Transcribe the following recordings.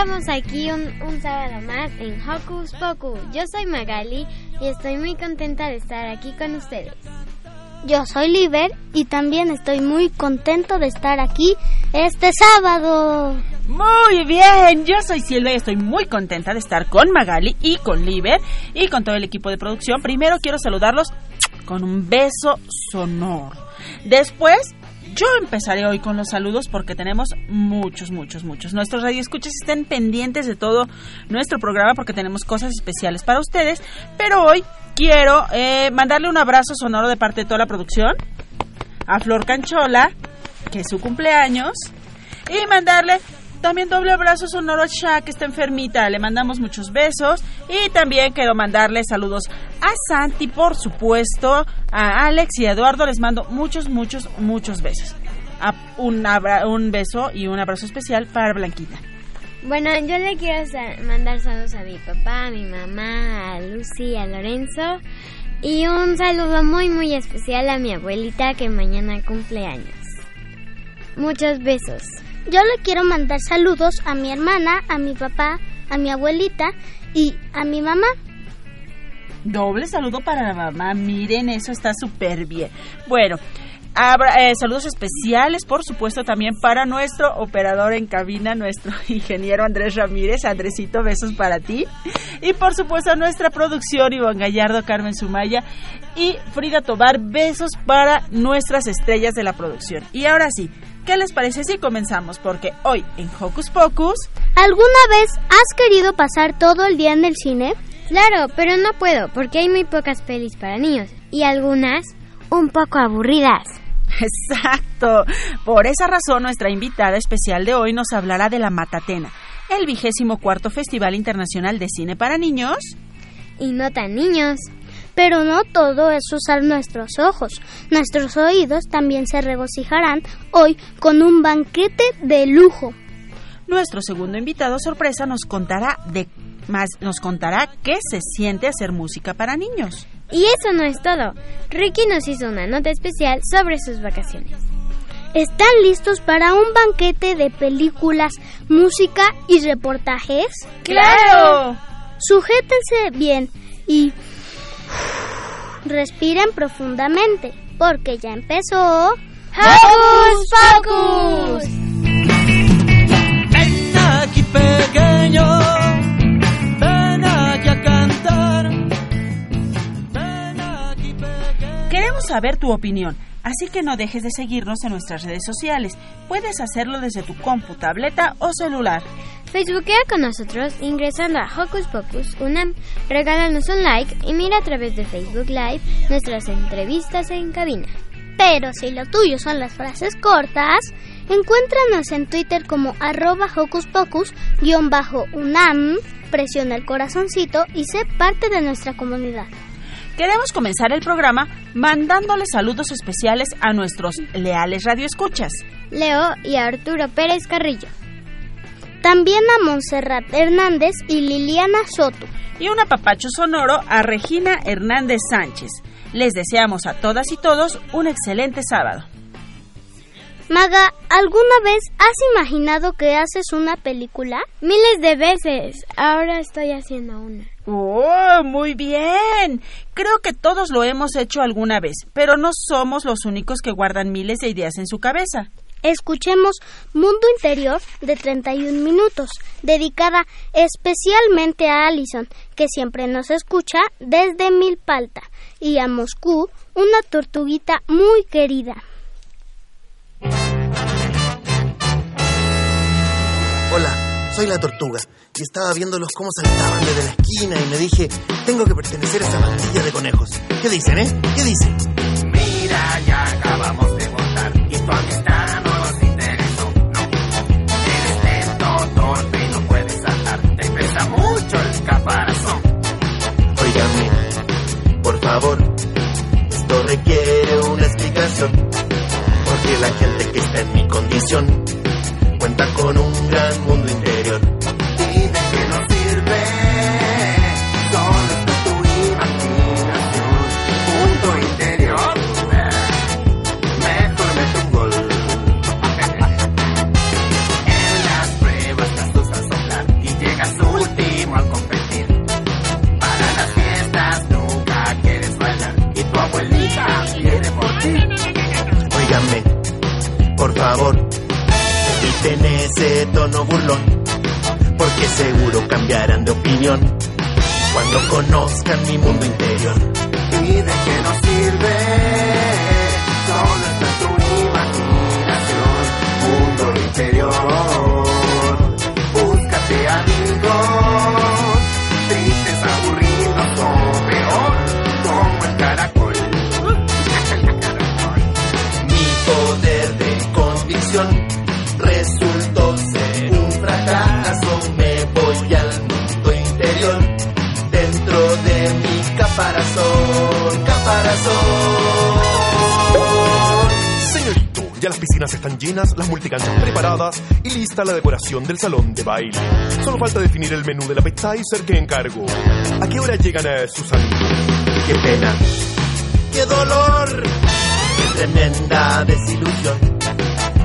estamos aquí un, un sábado más en Hocus Pocus. Yo soy Magali y estoy muy contenta de estar aquí con ustedes. Yo soy Liber y también estoy muy contento de estar aquí este sábado. Muy bien, yo soy Silvia y estoy muy contenta de estar con Magali y con Liber y con todo el equipo de producción. Primero quiero saludarlos con un beso sonoro. Después yo empezaré hoy con los saludos porque tenemos muchos, muchos, muchos. Nuestros radioescuchas estén pendientes de todo nuestro programa porque tenemos cosas especiales para ustedes. Pero hoy quiero eh, mandarle un abrazo sonoro de parte de toda la producción a Flor Canchola, que es su cumpleaños, y mandarle también doble abrazo sonoro a Sha, que está enfermita. Le mandamos muchos besos. Y también quiero mandarle saludos a Santi, por supuesto, a Alex y a Eduardo. Les mando muchos, muchos, muchos besos. Un, un beso y un abrazo especial para Blanquita. Bueno, yo le quiero mandar saludos a mi papá, a mi mamá, a Lucy, a Lorenzo. Y un saludo muy, muy especial a mi abuelita que mañana cumple años. Muchos besos. Yo le quiero mandar saludos a mi hermana, a mi papá, a mi abuelita y a mi mamá. Doble saludo para la mamá. Miren, eso está súper bien. Bueno, eh, saludos especiales, por supuesto, también para nuestro operador en cabina, nuestro ingeniero Andrés Ramírez. Andresito, besos para ti. Y por supuesto a nuestra producción, Iván Gallardo, Carmen Sumaya y Frida Tobar. Besos para nuestras estrellas de la producción. Y ahora sí, ¿qué les parece si comenzamos? Porque hoy en Hocus Pocus... ¿Alguna vez has querido pasar todo el día en el cine? Claro, pero no puedo porque hay muy pocas pelis para niños y algunas un poco aburridas. Exacto. Por esa razón, nuestra invitada especial de hoy nos hablará de la Matatena, el vigésimo cuarto Festival Internacional de Cine para Niños. Y no tan niños. Pero no todo es usar nuestros ojos. Nuestros oídos también se regocijarán hoy con un banquete de lujo. Nuestro segundo invitado sorpresa nos contará de más nos contará qué se siente hacer música para niños. Y eso no es todo. Ricky nos hizo una nota especial sobre sus vacaciones. ¿Están listos para un banquete de películas, música y reportajes? ¡Claro! Sujétense bien y respiren profundamente, porque ya empezó. ¡Hocus Pocus! Ven aquí pequeño, saber tu opinión, así que no dejes de seguirnos en nuestras redes sociales. Puedes hacerlo desde tu compu, tableta o celular. Facebookea con nosotros ingresando a Hocus Pocus Unam. Regálanos un like y mira a través de Facebook Live nuestras entrevistas en cabina. Pero si lo tuyo son las frases cortas, encuéntranos en Twitter como arroba hocus pocus guion bajo unam, presiona el corazoncito y sé parte de nuestra comunidad. Queremos comenzar el programa mandándole saludos especiales a nuestros leales radioescuchas. Leo y a Arturo Pérez Carrillo. También a Montserrat Hernández y Liliana Soto. Y un apapacho sonoro a Regina Hernández Sánchez. Les deseamos a todas y todos un excelente sábado. Maga, ¿alguna vez has imaginado que haces una película? Miles de veces. Ahora estoy haciendo una. ¡Oh, muy bien! Creo que todos lo hemos hecho alguna vez, pero no somos los únicos que guardan miles de ideas en su cabeza. Escuchemos Mundo Interior de 31 minutos, dedicada especialmente a Allison, que siempre nos escucha desde Milpalta, y a Moscú, una tortuguita muy querida. Hola, soy la tortuga y estaba viéndolos cómo saltaban desde la esquina y me dije, tengo que pertenecer a esta pandilla de conejos. ¿Qué dicen, eh? ¿Qué dicen? Mira, ya acabamos de votar y tu amistad no nos interesó. No, eres lento, torpe y no puedes saltar. Te pesa mucho el caparazón. Óigame, por favor, esto requiere una explicación. Porque la gente que está en mi condición con un gran mundo. Cambiarán de opinión cuando conozcan mi mundo interior. ¿Y de qué nos sirve? Solo en tu imaginación, mundo interior. Señorito, ya las piscinas están llenas, las multicanchas preparadas y lista la decoración del salón de baile. Solo falta definir el menú del appetizer que encargo. ¿A qué hora llegan a Susan? Qué pena, qué dolor, qué tremenda desilusión.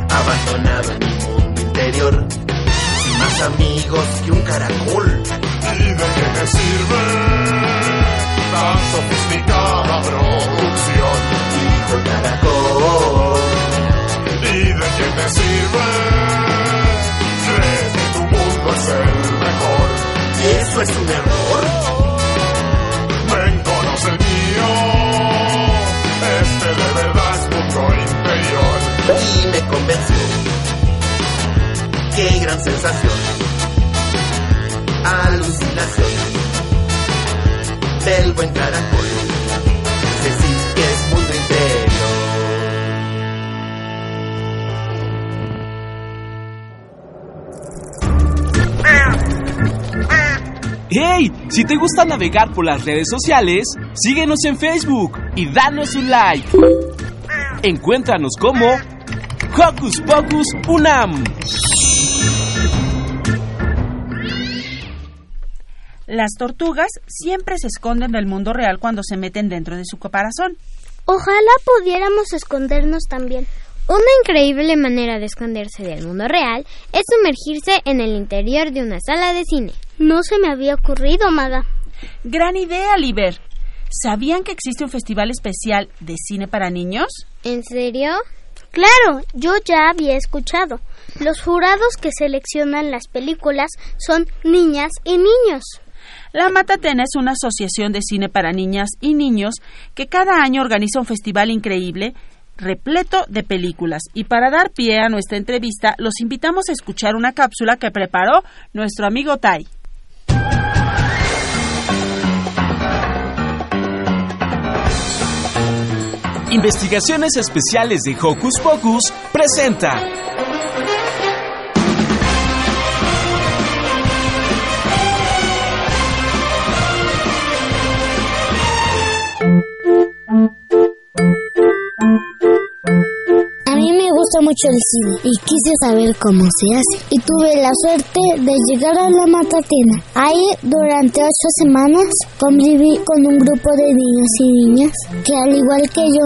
Abandonado en mi mundo interior, sin más amigos que un caracol. ¿Y de qué me sirve tan sofisticada producción? Hijo caracol. ¿Y de qué me sirve? ¿Crees que tu mundo es el mejor? ¿Y eso es un error? Ven, conoce el mío. Este de verdad es mundo interior. Y me convenció. Qué gran sensación. Alucinación. Buen. ¡Hey! Si te gusta navegar por las redes sociales, síguenos en Facebook y danos un like. Encuéntranos como Hocus Pocus Unam. Las tortugas siempre se esconden del mundo real cuando se meten dentro de su caparazón. Ojalá pudiéramos escondernos también. Una increíble manera de esconderse del mundo real es sumergirse en el interior de una sala de cine. No se me había ocurrido, Maga. Gran idea, Liber. ¿Sabían que existe un festival especial de cine para niños? ¿En serio? Claro, yo ya había escuchado. Los jurados que seleccionan las películas son niñas y niños. La Matatena es una asociación de cine para niñas y niños que cada año organiza un festival increíble repleto de películas. Y para dar pie a nuestra entrevista, los invitamos a escuchar una cápsula que preparó nuestro amigo Tai. Investigaciones Especiales de Hocus Pocus presenta. A mí me gusta mucho el cine y quise saber cómo se hace. Y tuve la suerte de llegar a la Matatena. Ahí durante ocho semanas conviví con un grupo de niños y niñas que al igual que yo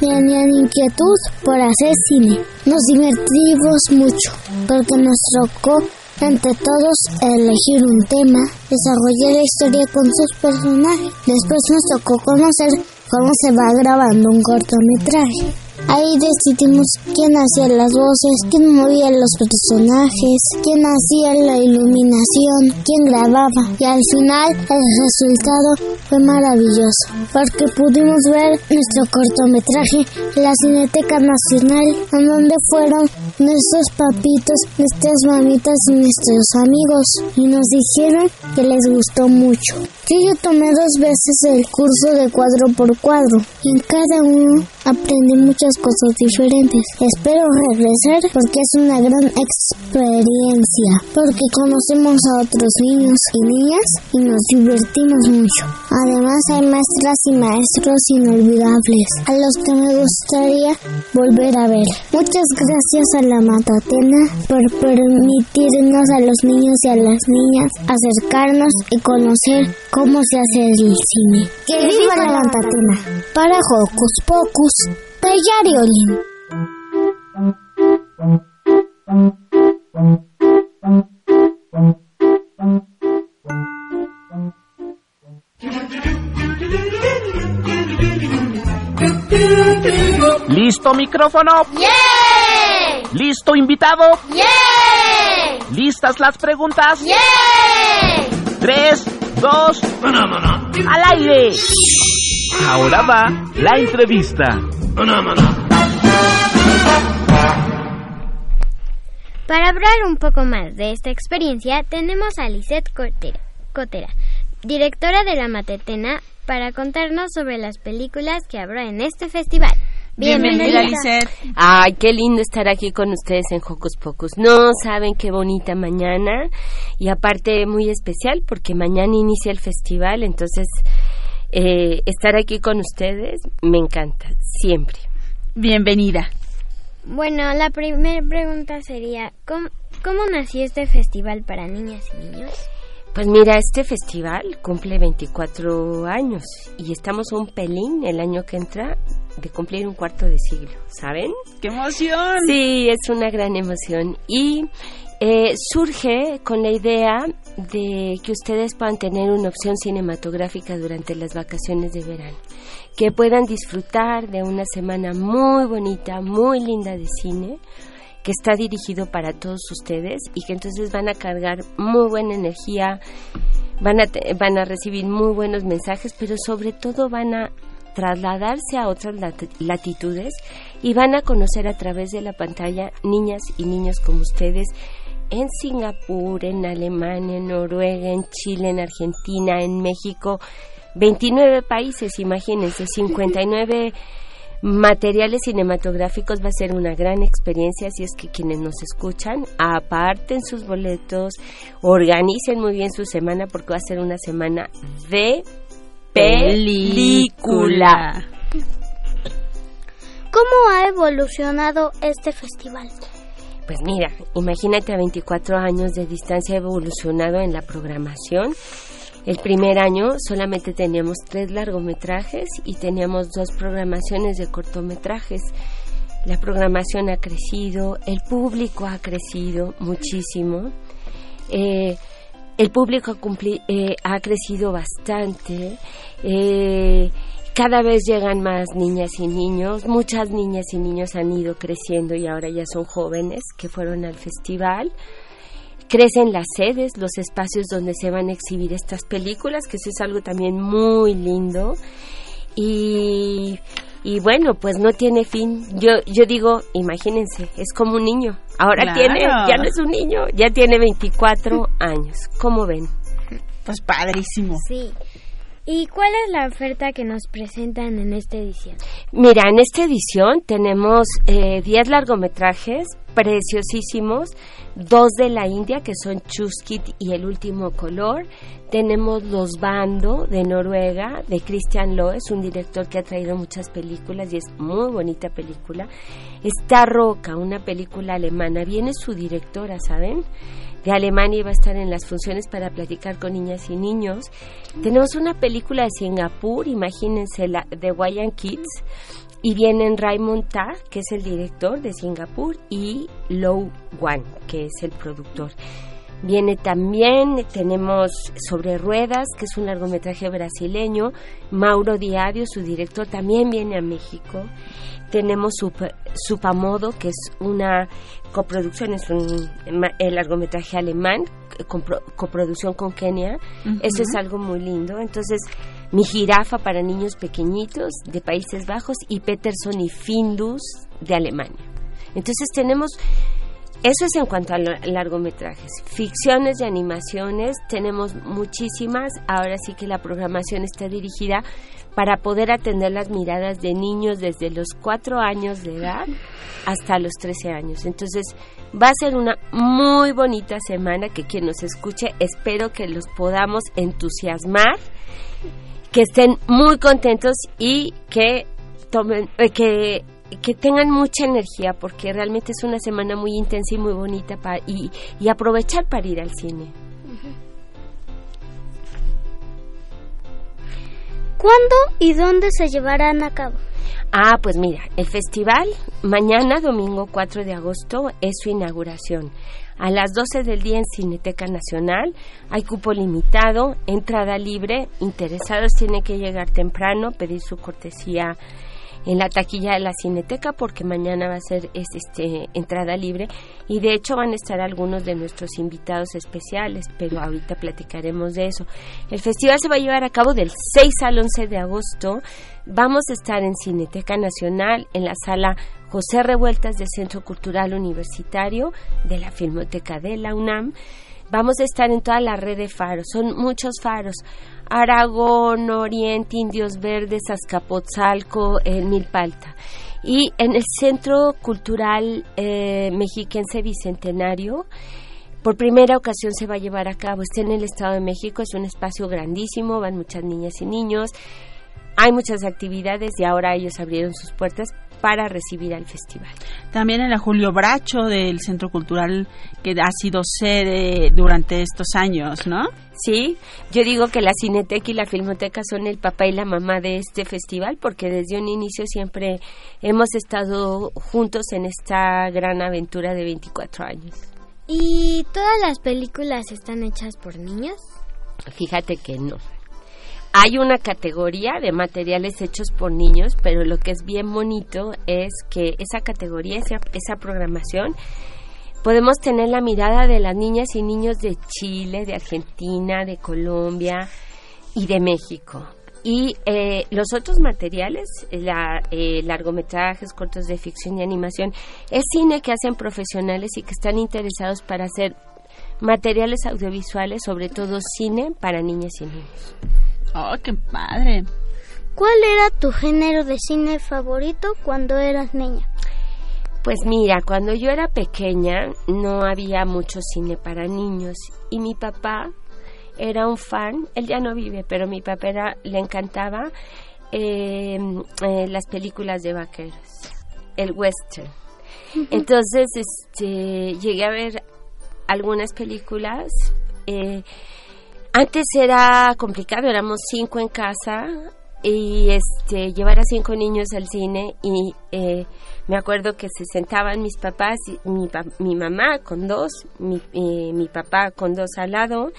tenían inquietud por hacer cine. Nos divertimos mucho porque nos tocó entre todos elegir un tema, desarrollar la historia con sus personajes. Después nos tocó conocer cómo se va grabando un cortometraje. Ahí decidimos quién hacía las voces, quién movía los personajes, quién hacía la iluminación, quién grababa. Y al final el resultado fue maravilloso, porque pudimos ver nuestro cortometraje en la Cineteca Nacional, en donde fueron nuestros papitos, nuestras mamitas y nuestros amigos, y nos dijeron que les gustó mucho. Yo tomé dos veces el curso de cuadro por cuadro, y en cada uno aprendí muchas cosas diferentes. Espero regresar porque es una gran experiencia, porque conocemos a otros niños y niñas y nos divertimos mucho. Además hay maestras y maestros inolvidables, a los que me gustaría volver a ver. Muchas gracias a la Matatena por permitirnos a los niños y a las niñas acercarnos y conocer cómo se hace el cine. ¡Que viva la Matatena! Para Hocus Pocus, Yariolin. ¿Listo micrófono? ¡Yeah! ¿Listo invitado? ¡Yeah! ¿Listas las preguntas? ¡Yeah! Tres, dos, al aire. Ahora va la entrevista. Para hablar un poco más de esta experiencia, tenemos a Lisette Cotera, Cotera, directora de la Matetena, para contarnos sobre las películas que habrá en este festival. Bienvenida, Lisette. Ay, qué lindo estar aquí con ustedes en Hocus Pocus. No saben qué bonita mañana y aparte muy especial porque mañana inicia el festival, entonces eh, estar aquí con ustedes me encanta, siempre. Bienvenida. Bueno, la primera pregunta sería, ¿cómo, ¿cómo nació este festival para niñas y niños? Pues mira, este festival cumple 24 años y estamos un pelín el año que entra de cumplir un cuarto de siglo, ¿saben? ¡Qué emoción! Sí, es una gran emoción y eh, surge con la idea de que ustedes puedan tener una opción cinematográfica durante las vacaciones de verano, que puedan disfrutar de una semana muy bonita, muy linda de cine que está dirigido para todos ustedes y que entonces van a cargar muy buena energía, van a, van a recibir muy buenos mensajes, pero sobre todo van a trasladarse a otras lat- latitudes y van a conocer a través de la pantalla niñas y niños como ustedes en Singapur, en Alemania, en Noruega, en Chile, en Argentina, en México, 29 países, imagínense, 59 materiales cinematográficos va a ser una gran experiencia, así es que quienes nos escuchan, aparten sus boletos, organicen muy bien su semana porque va a ser una semana de película. ¿Cómo ha evolucionado este festival? Pues mira, imagínate a 24 años de distancia evolucionado en la programación. El primer año solamente teníamos tres largometrajes y teníamos dos programaciones de cortometrajes. La programación ha crecido, el público ha crecido muchísimo. Eh, el público ha, cumpli- eh, ha crecido bastante. Eh, cada vez llegan más niñas y niños. Muchas niñas y niños han ido creciendo y ahora ya son jóvenes que fueron al festival. Crecen las sedes, los espacios donde se van a exhibir estas películas, que eso es algo también muy lindo. Y, y bueno, pues no tiene fin. Yo, yo digo, imagínense, es como un niño. Ahora Claro. tiene, ya no es un niño, ya tiene 24 años. ¿Cómo ven? Pues padrísimo. Sí. ¿Y cuál es la oferta que nos presentan en esta edición? Mira, en esta edición tenemos eh, 10 largometrajes preciosísimos, dos de la India que son Chuskit y El último color. Tenemos Los Bando de Noruega, de Christian Loe, es un director que ha traído muchas películas y es muy bonita película. Está Roca, una película alemana, viene su directora, ¿saben? De Alemania y va a estar en las funciones para platicar con niñas y niños. Tenemos una película de Singapur, imagínense, la de Wayan Kids, y vienen Raymond Ta, que es el director de Singapur, y Lou Wan, que es el productor. Viene también, tenemos Sobre Ruedas, que es un largometraje brasileño. Mauro Diadio, su director, también viene a México. Tenemos Sup- Supamodo, que es una coproducción, es un el largometraje alemán, pro- coproducción con Kenia. Eso es algo muy lindo. Entonces, Mi jirafa para niños pequeñitos de Países Bajos y Peterson y Findus de Alemania. Entonces tenemos eso es en cuanto a largometrajes. Ficciones y animaciones tenemos muchísimas. Ahora sí que la programación está dirigida para poder atender las miradas de niños desde los 4 años de edad hasta los 13 años. Entonces va a ser una muy bonita semana que quien nos escuche espero que los podamos entusiasmar, que estén muy contentos y que tomen, eh, que que tengan mucha energía porque realmente es una semana muy intensa y muy bonita pa- y, y aprovechar para ir al cine. ¿Cuándo y dónde se llevarán a cabo? Ah, pues mira, el festival mañana, domingo 4 de agosto, es su inauguración. A las 12 del día en Cineteca Nacional hay cupo limitado, entrada libre. Interesados tienen que llegar temprano, pedir su cortesía en la taquilla de la Cineteca porque mañana va a ser es, este entrada libre y de hecho van a estar algunos de nuestros invitados especiales, pero ahorita platicaremos de eso. El festival se va a llevar a cabo del 6 al 11 de agosto. Vamos a estar en Cineteca Nacional en la sala José Revueltas del Centro Cultural Universitario de la Filmoteca de la UNAM. Vamos a estar en toda la red de faros, son muchos faros. Aragón, Oriente, Indios Verdes, Azcapotzalco, en Milpalta. Y en el Centro Cultural eh, Mexiquense Bicentenario, por primera ocasión se va a llevar a cabo. Está en el Estado de México, es un espacio grandísimo, van muchas niñas y niños. Hay muchas actividades y ahora ellos abrieron sus puertas para recibir al festival. También en la Julio Bracho del Centro Cultural que ha sido sede durante estos años, ¿no? Sí, yo digo que la Cineteca y la Filmoteca son el papá y la mamá de este festival porque desde un inicio siempre hemos estado juntos en esta gran aventura de 24 años. ¿Y todas las películas están hechas por niños? Fíjate que no. Hay una categoría de materiales hechos por niños, pero lo que es bien bonito es que esa categoría, esa, esa programación, podemos tener la mirada de las niñas y niños de Chile, de Argentina, de Colombia y de México. Y eh, los otros materiales, la, eh, largometrajes, cortos de ficción y animación, es cine que hacen profesionales y que están interesados para hacer materiales audiovisuales, sobre todo cine para niñas y niños. ¡Oh, qué padre! ¿Cuál era tu género de cine favorito cuando eras niña? Pues mira, cuando yo era pequeña no había mucho cine para niños y mi papá era un fan, él ya no vive, pero mi papá era, le encantaba eh, eh, las películas de vaqueros, el western. Entonces, este, llegué a ver algunas películas. eh, antes era complicado, éramos cinco en casa y este llevar a cinco niños al cine y eh, me acuerdo que se sentaban mis papás mi, mi mamá con dos mi, eh, mi papá con dos al lado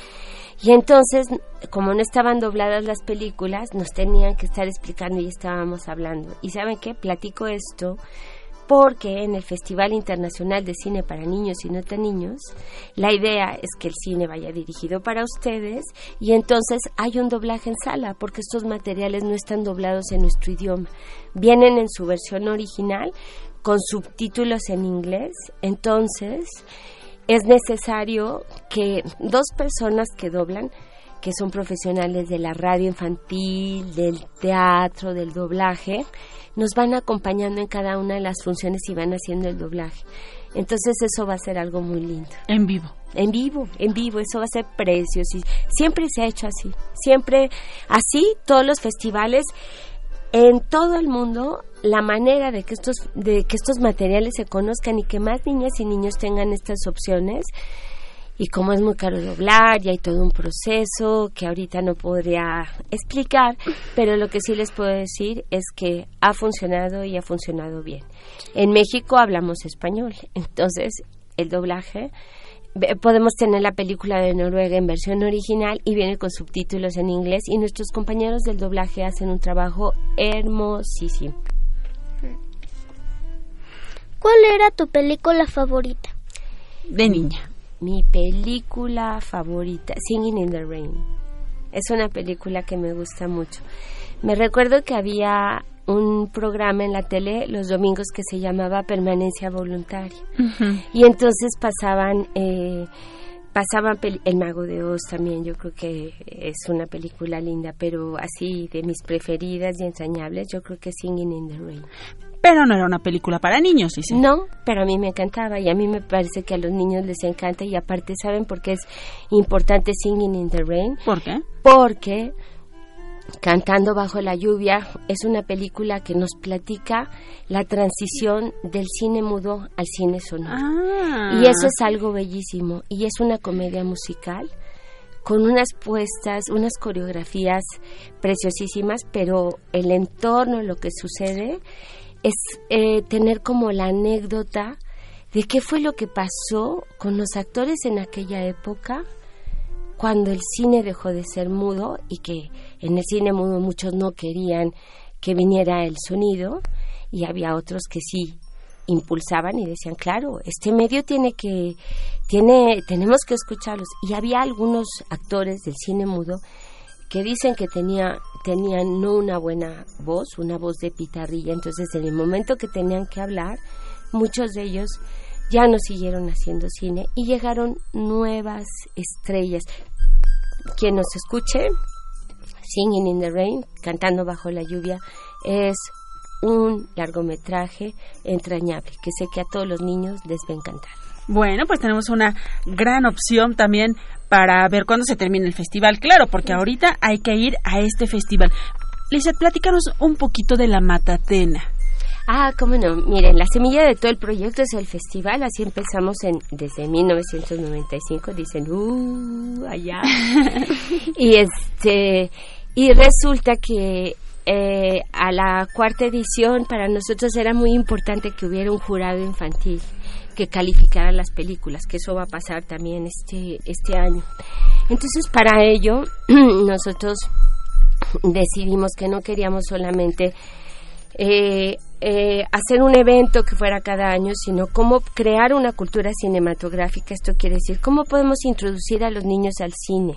y entonces como no estaban dobladas las películas nos tenían que estar explicando y estábamos hablando. Y saben qué platico esto porque en el Festival Internacional de Cine para Niños y No Tan Niños, la idea es que el cine vaya dirigido para ustedes y entonces hay un doblaje en sala, porque estos materiales no están doblados en nuestro idioma. Vienen en su versión original con subtítulos en inglés, entonces es necesario que dos personas que doblan que son profesionales de la radio infantil, del teatro, del doblaje, nos van acompañando en cada una de las funciones y van haciendo el doblaje. Entonces eso va a ser algo muy lindo. En vivo. En vivo, en vivo, eso va a ser precioso. Siempre se ha hecho así, siempre así, todos los festivales en todo el mundo la manera de que estos de que estos materiales se conozcan y que más niñas y niños tengan estas opciones y como es muy caro doblar y hay todo un proceso que ahorita no podría explicar, pero lo que sí les puedo decir es que ha funcionado y ha funcionado bien. En México hablamos español, entonces el doblaje podemos tener la película de Noruega en versión original y viene con subtítulos en inglés y nuestros compañeros del doblaje hacen un trabajo hermosísimo. ¿Cuál era tu película favorita? De niña. Mi película favorita, Singing in the Rain. Es una película que me gusta mucho. Me recuerdo que había un programa en la tele los domingos que se llamaba Permanencia Voluntaria. Y entonces pasaban... Eh, pasaban El Mago de Oz también, yo creo que es una película linda, pero así de mis preferidas y entrañables, yo creo que Singing in the Rain. Pero no era una película para niños, dice. No, pero a mí me encantaba y a mí me parece que a los niños les encanta y aparte, ¿saben por qué es importante Singing in the Rain? ¿Por qué? Porque Cantando bajo la lluvia es una película que nos platica la transición del cine mudo al cine sonoro. Ah. Y eso es algo bellísimo. Y es una comedia musical con unas puestas, unas coreografías preciosísimas, pero el entorno, lo que sucede, es eh, tener como la anécdota de qué fue lo que pasó con los actores en aquella época cuando el cine dejó de ser mudo y que en el cine mudo muchos no querían que viniera el sonido y había otros que sí impulsaban y decían, claro, este medio tiene que, tiene, tenemos que escucharlos. Y había algunos actores del cine mudo que dicen que tenía, tenían no una buena voz, una voz de pitarrilla, entonces en el momento que tenían que hablar, muchos de ellos ya no siguieron haciendo cine y llegaron nuevas estrellas. Quien nos escuche, Singing in the Rain, Cantando bajo la lluvia, es un largometraje entrañable que sé que a todos los niños les va a encantar. Bueno, pues tenemos una gran opción también para ver cuándo se termina el festival. Claro, porque ahorita hay que ir a este festival. Lizeth, platícanos un poquito de la Matatena. Ah, cómo no. Miren, la semilla de todo el proyecto es el festival. Así empezamos en desde 1995. Dicen, uh, allá. y este y resulta que eh, a la cuarta edición para nosotros era muy importante que hubiera un jurado infantil que calificara las películas, que eso va a pasar también este este año. Entonces, para ello nosotros decidimos que no queríamos solamente eh, eh, hacer un evento que fuera cada año, sino cómo crear una cultura cinematográfica. Esto quiere decir, cómo podemos introducir a los niños al cine.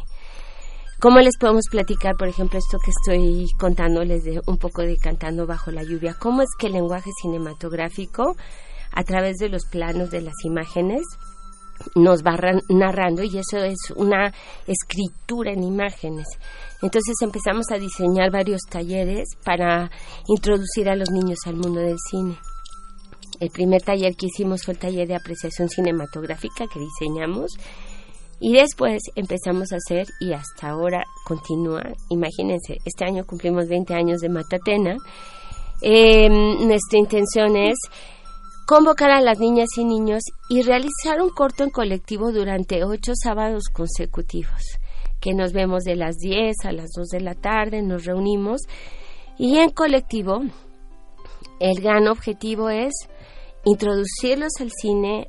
¿Cómo les podemos platicar, por ejemplo, esto que estoy contándoles de un poco de Cantando bajo la lluvia? ¿Cómo es que el lenguaje cinematográfico, a través de los planos de las imágenes, nos va narrando y eso es una escritura en imágenes. Entonces empezamos a diseñar varios talleres para introducir a los niños al mundo del cine. El primer taller que hicimos fue el taller de apreciación cinematográfica que diseñamos y después empezamos a hacer y hasta ahora continúa. Imagínense, este año cumplimos 20 años de Matatena. Em, nuestra intención es convocar a las niñas y niños y realizar un corto en colectivo durante ocho sábados consecutivos, que nos vemos de las 10 a las 2 de la tarde, nos reunimos y en colectivo el gran objetivo es introducirlos al cine,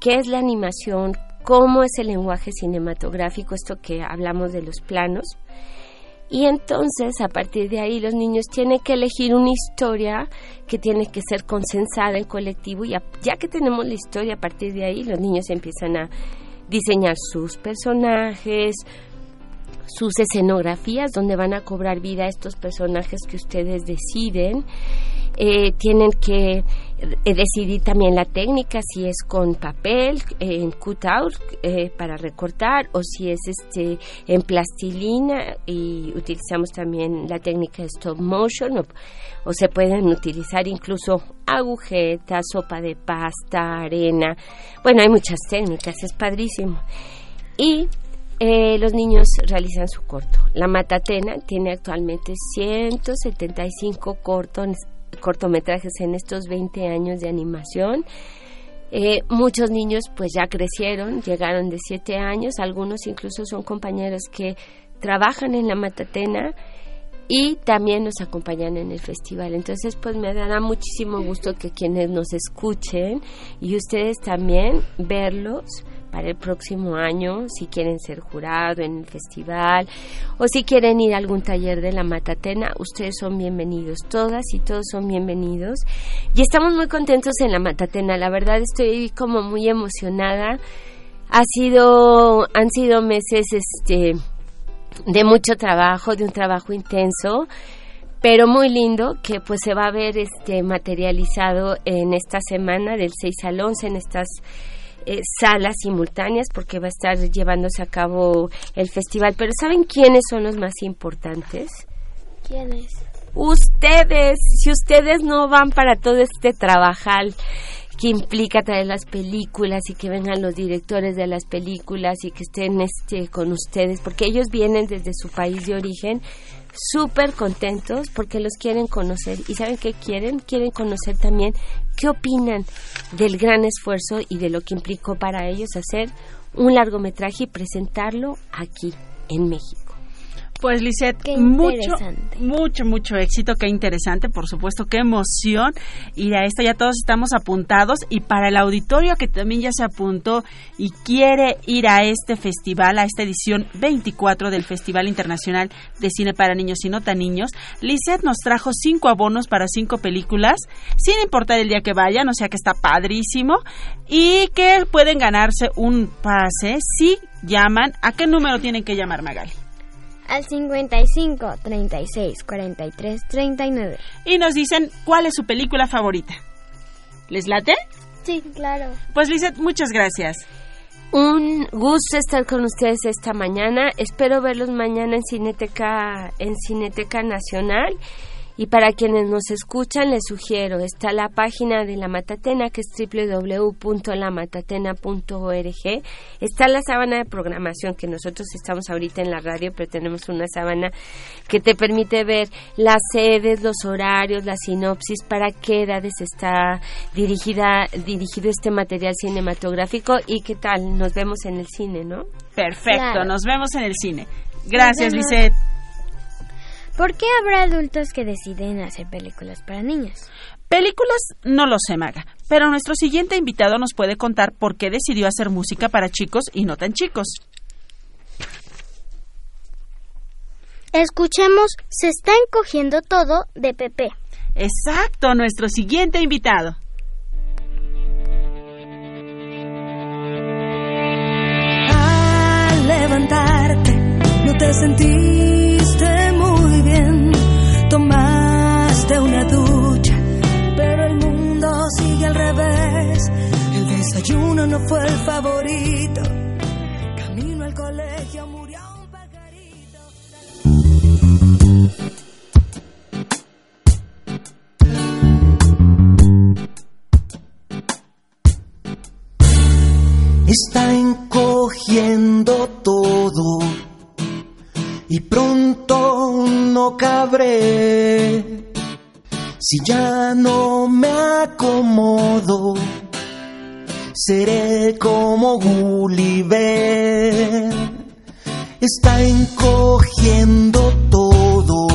qué es la animación, cómo es el lenguaje cinematográfico, esto que hablamos de los planos, y entonces, a partir de ahí, los niños tienen que elegir una historia que tiene que ser consensada en colectivo y ya que tenemos la historia, a partir de ahí, los niños empiezan a diseñar sus personajes, sus escenografías, donde van a cobrar vida estos personajes que ustedes deciden. Eh, tienen que eh, decidir también la técnica, si es con papel, eh, en cutout eh, para recortar o si es este en plastilina y utilizamos también la técnica de stop motion o, se pueden utilizar incluso agujetas, sopa de pasta, arena. Bueno, hay muchas técnicas, es padrísimo. Y los niños realizan su corto. La Matatena tiene actualmente 175 cortos cortometrajes en estos 20 años de animación. Eh, muchos niños pues ya crecieron, llegaron de siete años, algunos incluso son compañeros que trabajan en la Matatena y también nos acompañan en el festival. Entonces, pues me dará muchísimo gusto que quienes nos escuchen y ustedes también verlos para el próximo año, si quieren ser jurado en el festival o si quieren ir a algún taller de la Matatena, ustedes son bienvenidos, todas y todos son bienvenidos. Y estamos muy contentos en la Matatena, la verdad estoy como muy emocionada. Ha sido, han sido meses, este, de mucho trabajo, de un trabajo intenso, pero muy lindo que pues se va a ver este materializado en esta semana del 6 al 11 en estas eh, salas simultáneas porque va a estar llevándose a cabo el festival. Pero ¿saben quiénes son los más importantes? ¿Quiénes? Ustedes, si ustedes no van para todo este trabajal que implica traer las películas y que vengan los directores de las películas y que estén este con ustedes porque ellos vienen desde su país de origen súper contentos porque los quieren conocer. Y saben qué quieren quieren conocer también qué opinan del gran esfuerzo y de lo que implicó para ellos hacer un largometraje y presentarlo aquí en México pues Lisette, mucho, mucho, mucho éxito, qué interesante, por supuesto, qué emoción ir a esto. Ya todos estamos apuntados y para el auditorio que también ya se apuntó y quiere ir a este festival, a esta edición 24 del Festival Internacional de Cine para Niños y No Tan Niños, Lisette nos trajo cinco abonos para cinco películas, sin importar el día que vayan, o sea que está padrísimo y que pueden ganarse un pase si llaman. ¿A qué número tienen que llamar, Magali? Al 55 36 43 39. Y nos dicen cuál es su película favorita. ¿Les late? Sí, claro. Pues Lizeth, muchas gracias. Un gusto estar con ustedes esta mañana. Espero verlos mañana en Cineteca, en Cineteca Nacional y para quienes nos escuchan, les sugiero, está la página de la Matatena, que es www.lamatatena.org. Está la sábana de programación, que nosotros estamos ahorita en la radio, pero tenemos una sábana que te permite ver las sedes, los horarios, la sinopsis, para qué edades está dirigida, dirigido este material cinematográfico y qué tal. Nos vemos en el cine, ¿no? Perfecto, nos vemos en el cine. Gracias, Lisette. ¿Por qué habrá adultos que deciden hacer películas para niños? Películas no lo sé, Maga, pero nuestro siguiente invitado nos puede contar por qué decidió hacer música para chicos y no tan chicos. Escuchemos Se está encogiendo todo de Pepe. Exacto, nuestro siguiente invitado. Al levantarte, no te sentiste desayuno no fue el favorito. Camino al colegio murió un pajarito. Está encogiendo todo y pronto no cabré. Si ya no me acomodo, seré como Gulliver. Está encogiendo todo,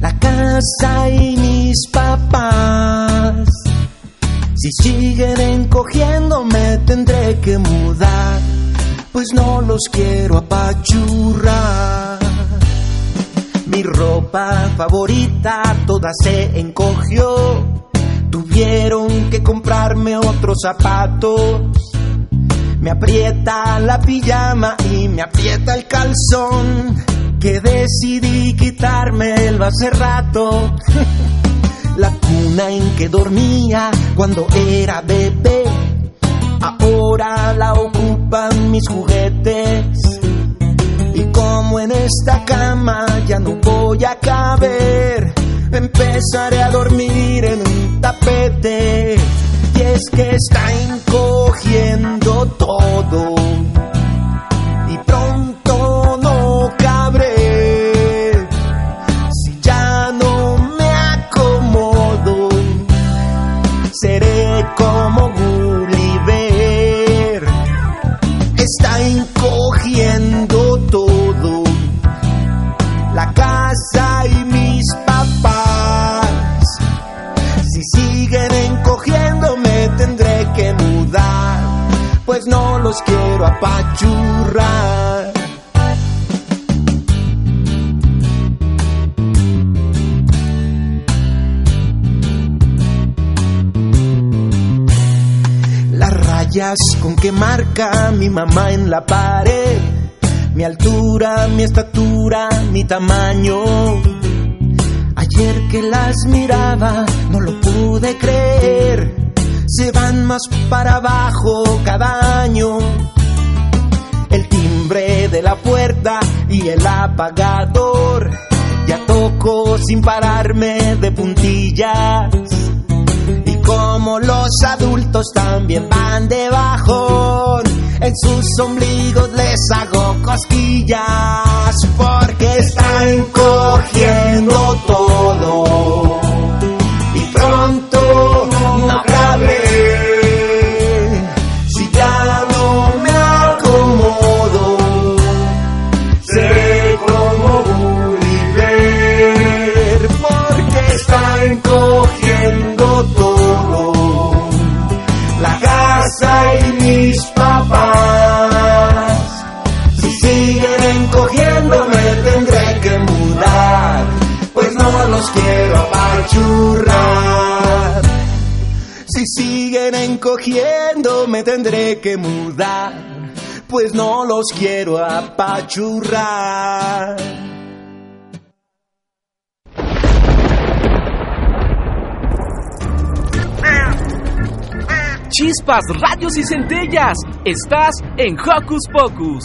la casa y mis papás. Si siguen encogiendo me tendré que mudar, pues no los quiero apachurrar. Mi ropa favorita toda se encogió, tuvieron que comprarme otros zapatos. Me aprieta la pijama y me aprieta el calzón, que decidí quitármelo hace rato. la cuna en que dormía cuando era bebé. Ahora la ocupan mis juguetes. Y como en esta cama ya no voy a caber, empezaré a dormir en un Y es que está encogiendo todo. Los quiero apachurrar. Las rayas con que marca mi mamá en la pared, mi altura, mi estatura, mi tamaño. Ayer que las miraba no lo pude creer, se van más para abajo cada año. El timbre de la puerta y el apagador, ya toco sin pararme de puntillas. Y como los adultos también van de bajón, en sus ombligos les hago cosquillas porque están cogiendo todo los quiero apachurrar. Si siguen encogiendo me tendré que mudar, pues no los quiero apachurrar. Chispas, radios y centellas. Estás en Hocus Pocus.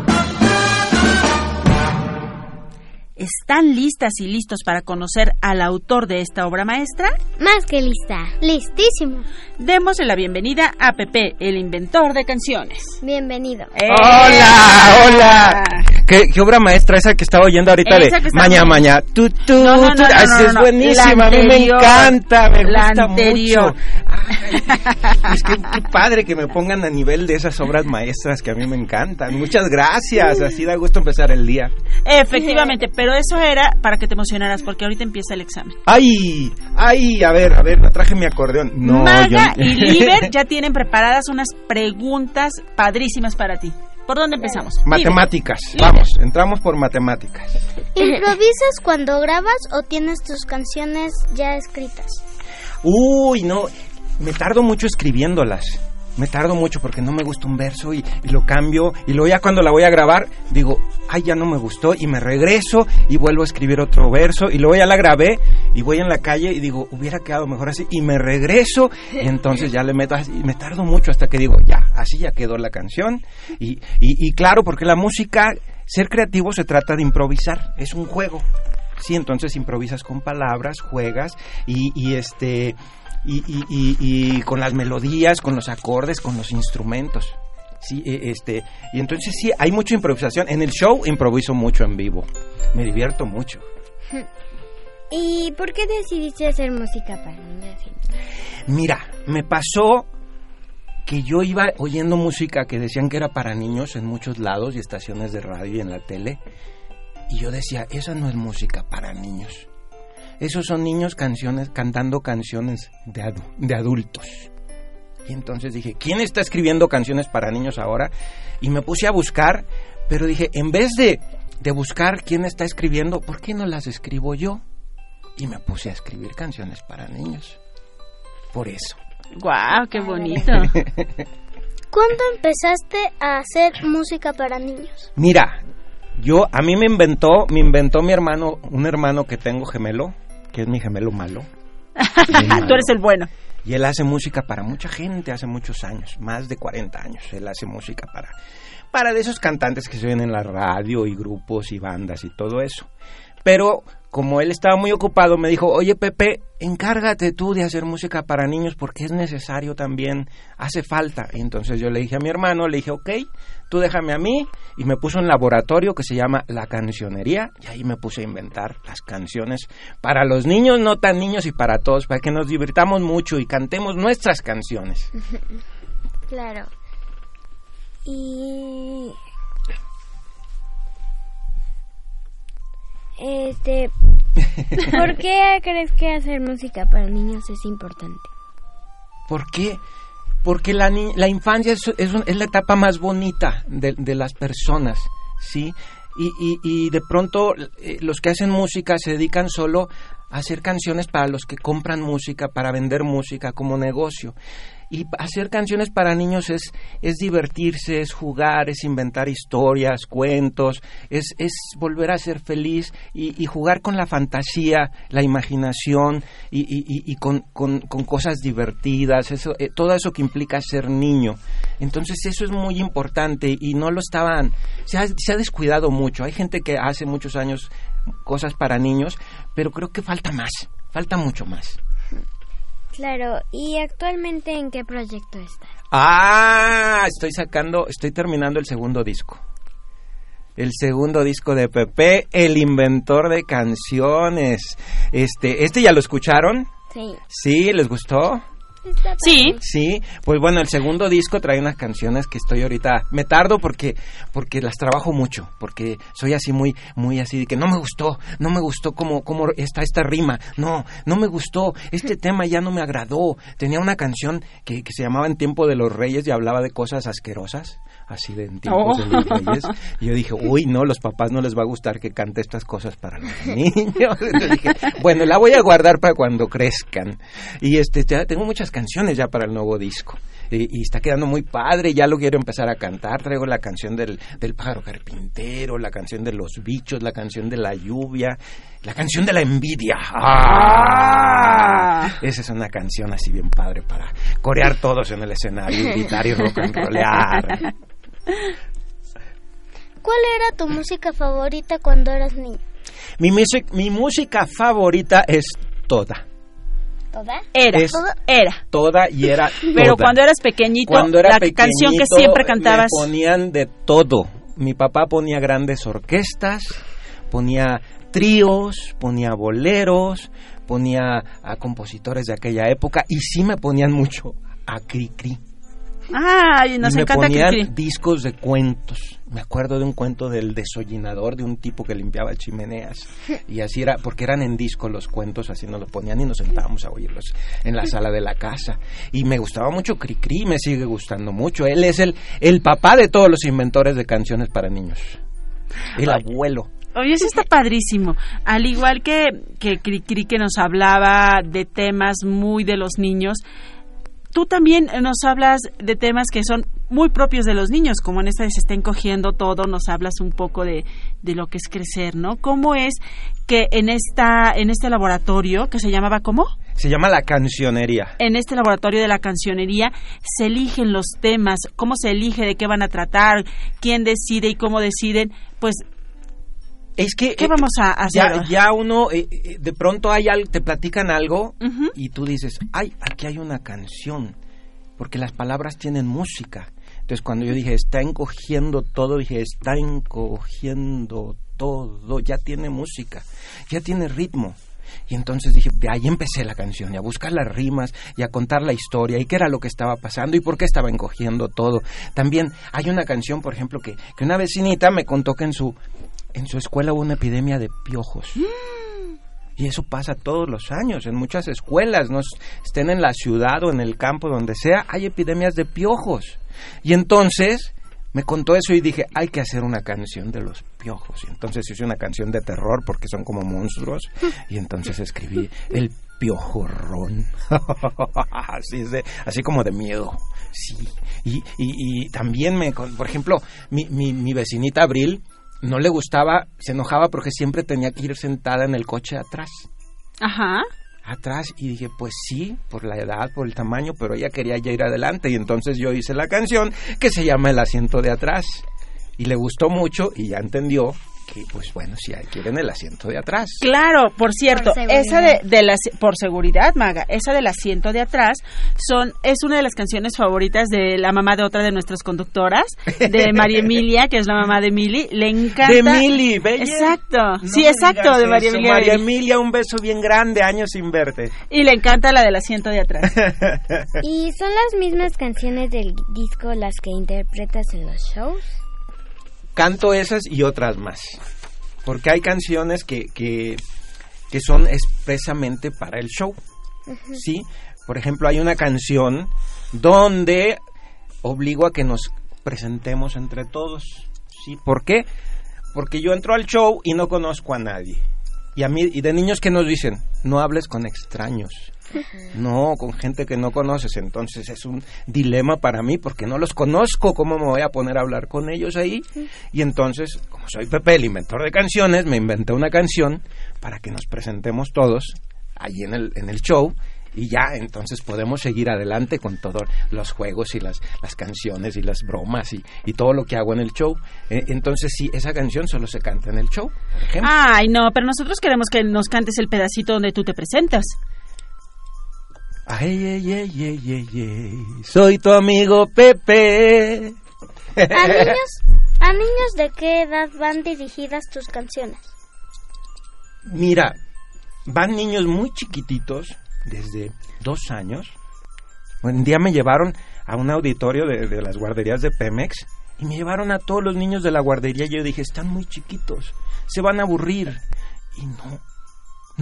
¿Están listas y listos para conocer al autor de esta obra maestra? Más que lista. Listísimo. Démosle la bienvenida a Pepe, el inventor de canciones. Bienvenido. ¡Eh! Hola, hola. ¿Qué, qué obra maestra esa que estaba oyendo ahorita Esa de Maña Maña? Tu, tu, No, no, no, tu. no, Ay, es buenísima, a mí me encanta, me La gusta anterior. mucho. Es que qué padre que me pongan a nivel de esas obras maestras que a mí me encantan. Muchas gracias, así da gusto empezar el día. Efectivamente, pero eso era para que te emocionaras porque ahorita empieza el examen. Ay, ay, a ver, a ver, me traje mi acordeón. No, Maga yo- y Liber ya tienen preparadas unas preguntas padrísimas para ti. ¿Por dónde empezamos? Matemáticas, vamos, entramos por matemáticas. ¿Improvisas cuando grabas o tienes tus canciones ya escritas? Uy, no, me tardo mucho escribiéndolas. Me tardo mucho porque no me gusta un verso y, lo cambio y luego ya cuando la voy a grabar digo, ay, ya no me gustó y me regreso y vuelvo a escribir otro verso y luego ya la grabé y voy en la calle y digo, hubiera quedado mejor así y me regreso y entonces ya le meto así y me tardo mucho hasta que digo, ya, así ya quedó la canción y, y, y claro, porque la música, ser creativo se trata de improvisar, es un juego. Sí, entonces improvisas con palabras, juegas y, y este y, y- y- y con las melodías, con los acordes, con los instrumentos. Sí, e- este y entonces sí hay mucha improvisación. En el show improviso mucho en vivo. Me divierto mucho. ¿Y por qué decidiste hacer música para niños? Mira, me pasó que yo iba oyendo música que decían que era para niños en muchos lados y estaciones de radio y en la tele. Y yo decía, esa no es música para niños. Esos son niños canciones, cantando canciones de, adu- de adultos. Y entonces dije, ¿quién está escribiendo canciones para niños ahora? Y me puse a buscar, pero dije, en vez de, de buscar quién está escribiendo, ¿por qué no las escribo yo? Y me puse a escribir canciones para niños. Por eso. ¡Guau, qué bonito! ¿Cuándo empezaste a hacer música para niños? Mira, yo a mí me inventó, me inventó mi hermano, un hermano que tengo gemelo, que es mi gemelo malo. Tú eres el bueno. Y él hace música para mucha gente hace muchos años, más de 40 años. Él hace música para para de esos cantantes que se ven en la radio y grupos y bandas y todo eso. Pero como él estaba muy ocupado, me dijo, oye Pepe, encárgate tú de hacer música para niños porque es necesario también, hace falta. Y entonces yo le dije a mi hermano, le dije, ok, tú déjame a mí, y me puso un laboratorio que se llama La Cancionería, y ahí me puse a inventar las canciones para los niños, no tan niños, y para todos, para que nos divirtamos mucho y cantemos nuestras canciones. Claro. Y... Este... ¿Por qué crees que hacer música para niños es importante? ¿Por qué? Porque la, ni- la infancia es, es un- es la etapa más bonita de, de las personas, ¿sí? Y, y- y de pronto eh, los que hacen música se dedican solo a hacer canciones para los que compran música, para vender música como negocio. Y hacer canciones para niños es, es divertirse, es jugar, es inventar historias, cuentos, es, es volver a ser feliz y, jugar con la fantasía, la imaginación y, y- con- con cosas divertidas, eso, eh, todo eso que implica ser niño. Entonces eso es muy importante y no lo estaban, se ha, se ha descuidado mucho. Hay gente que hace muchos años cosas para niños, pero creo que falta más, falta mucho más. Claro, ¿y actualmente en qué proyecto estás? Ah, estoy sacando, estoy terminando el segundo disco. El segundo disco de Pepe, el inventor de canciones. Este, este ya lo escucharon? Sí. ¿Sí? ¿Les gustó? Sí. Sí, pues bueno, el segundo disco trae unas canciones que estoy ahorita, me tardo porque porque las trabajo mucho, porque soy así muy muy así de que no me gustó, no me gustó cómo cómo está esta rima, no, no me gustó, este tema ya no me agradó. Tenía una canción que, que se llamaba En tiempo de los reyes y hablaba de cosas asquerosas, así de en tiempos Oh. de los reyes. Y yo dije, uy, no, los papás no les va a gustar que cante estas cosas para los niños. Entonces dije, bueno, la voy a guardar para cuando crezcan. Y este, ya tengo muchas canciones ya para el nuevo disco. Y, y está quedando muy padre, ya lo quiero empezar a cantar. Traigo la canción del, del pájaro carpintero, la canción de los bichos, la canción de la lluvia, la canción de la envidia. ¡Ah! Esa es una canción así bien padre para corear todos en el escenario, y gritar y rock and. ¿Cuál era tu música favorita cuando eras niño? Mi, music- mi música favorita es toda. ¿Toda? Era, Es- era. Toda y era Pero toda. cuando eras pequeñito, Cuando era la canción que pequeñito, siempre cantabas. me ponían de todo. Mi papá ponía grandes orquestas, ponía tríos, ponía boleros, ponía a compositores de aquella época y sí me ponían mucho a Cricri. Ay, nos y me encanta ponían discos de cuentos. Me acuerdo de un cuento del desollinador de un tipo que limpiaba chimeneas. Y así era, porque eran en disco los cuentos, así nos los ponían y nos sentábamos a oírlos en la sala de la casa. Y me gustaba mucho Cricri, me sigue gustando mucho. Él es el, el papá de todos los inventores de canciones para niños. El abuelo. Oye, eso está padrísimo. Al igual que, que Cricri que nos hablaba de temas muy de los niños, tú también nos hablas de temas que son muy propios de los niños, como en esta de se está encogiendo todo, nos hablas un poco de, de lo que es crecer, ¿no? ¿Cómo es que en esta en este laboratorio que se llamaba cómo? Se llama La Cancionería. En este laboratorio de la cancionería se eligen los temas, cómo se elige, de qué van a tratar, quién decide y cómo deciden, pues Es que ¿Qué eh, vamos a hacer? Ya, ya uno, eh, eh, de pronto hay al, te platican algo y tú dices, ay, aquí hay una canción, porque las palabras tienen música. Entonces cuando yo dije, está encogiendo todo, dije, está encogiendo todo, ya tiene música, ya tiene ritmo. Y entonces dije, de ahí empecé la canción, y a buscar las rimas, y a contar la historia, y qué era lo que estaba pasando, y por qué estaba encogiendo todo. También hay una canción, por ejemplo, que, que una vecinita me contó que en su, en su escuela hubo una epidemia de piojos. Y eso pasa todos los años, en muchas escuelas, no estén en la ciudad o en el campo, donde sea, hay epidemias de piojos. Y entonces me contó eso y dije, hay que hacer una canción de los piojos. Y entonces hice una canción de terror porque son como monstruos. Y entonces escribí El piojorrón. así, es de- así como de miedo. Sí. Y, y- y también me, por ejemplo, mi, mi, mi vecinita Abril no le gustaba, se enojaba porque siempre tenía que ir sentada en el coche atrás Ajá. atrás y dije, pues sí, por la edad, por el tamaño, pero ella quería ya ir adelante y entonces yo hice la canción que se llama El asiento de atrás y le gustó mucho y ya entendió que, pues bueno, si quieren el asiento de atrás. Claro, por cierto, Por esa de, de las por seguridad, Maga, esa del asiento de atrás son es una de las canciones favoritas de la mamá de otra de nuestras conductoras, de María Emilia, que es la mamá de Mili, le encanta. De Mili, bella. Exacto. No sí, exacto, de María. Emilia. María Emilia, un beso bien grande, años sin verte. Y le encanta la del asiento de atrás. ¿Y son las mismas canciones del disco las que interpretas en los shows? Canto esas y otras más. Porque hay canciones que, que, que son expresamente para el show. ¿sí? Por ejemplo, hay una canción donde obligo a que nos presentemos entre todos, ¿sí? ¿Por qué? Porque yo entro al show y no conozco a nadie. Y a mí y de niños que nos dicen, no hables con extraños. No, con gente que no conoces, entonces es un dilema para mí porque no los conozco, ¿cómo me voy a poner a hablar con ellos ahí? Y entonces, como soy Pepe, el inventor de canciones, me inventé una canción para que nos presentemos todos ahí en el, en el show y ya entonces podemos seguir adelante con todos los juegos y las, las canciones y las bromas y, y todo lo que hago en el show. Eh, entonces sí, esa canción solo se canta en el show, por ejemplo. Ay, no, pero nosotros queremos que nos cantes el pedacito donde tú te presentas. Ay, ay, ay, ay, ay, ay, soy tu amigo Pepe. ¿A niños, ¿A niños de qué edad van dirigidas tus canciones? Mira, van niños muy chiquititos, desde dos años. Un día me llevaron a un auditorio de, de las guarderías de Pemex y me llevaron a todos los niños de la guardería y yo dije, están muy chiquitos, se van a aburrir. Y no,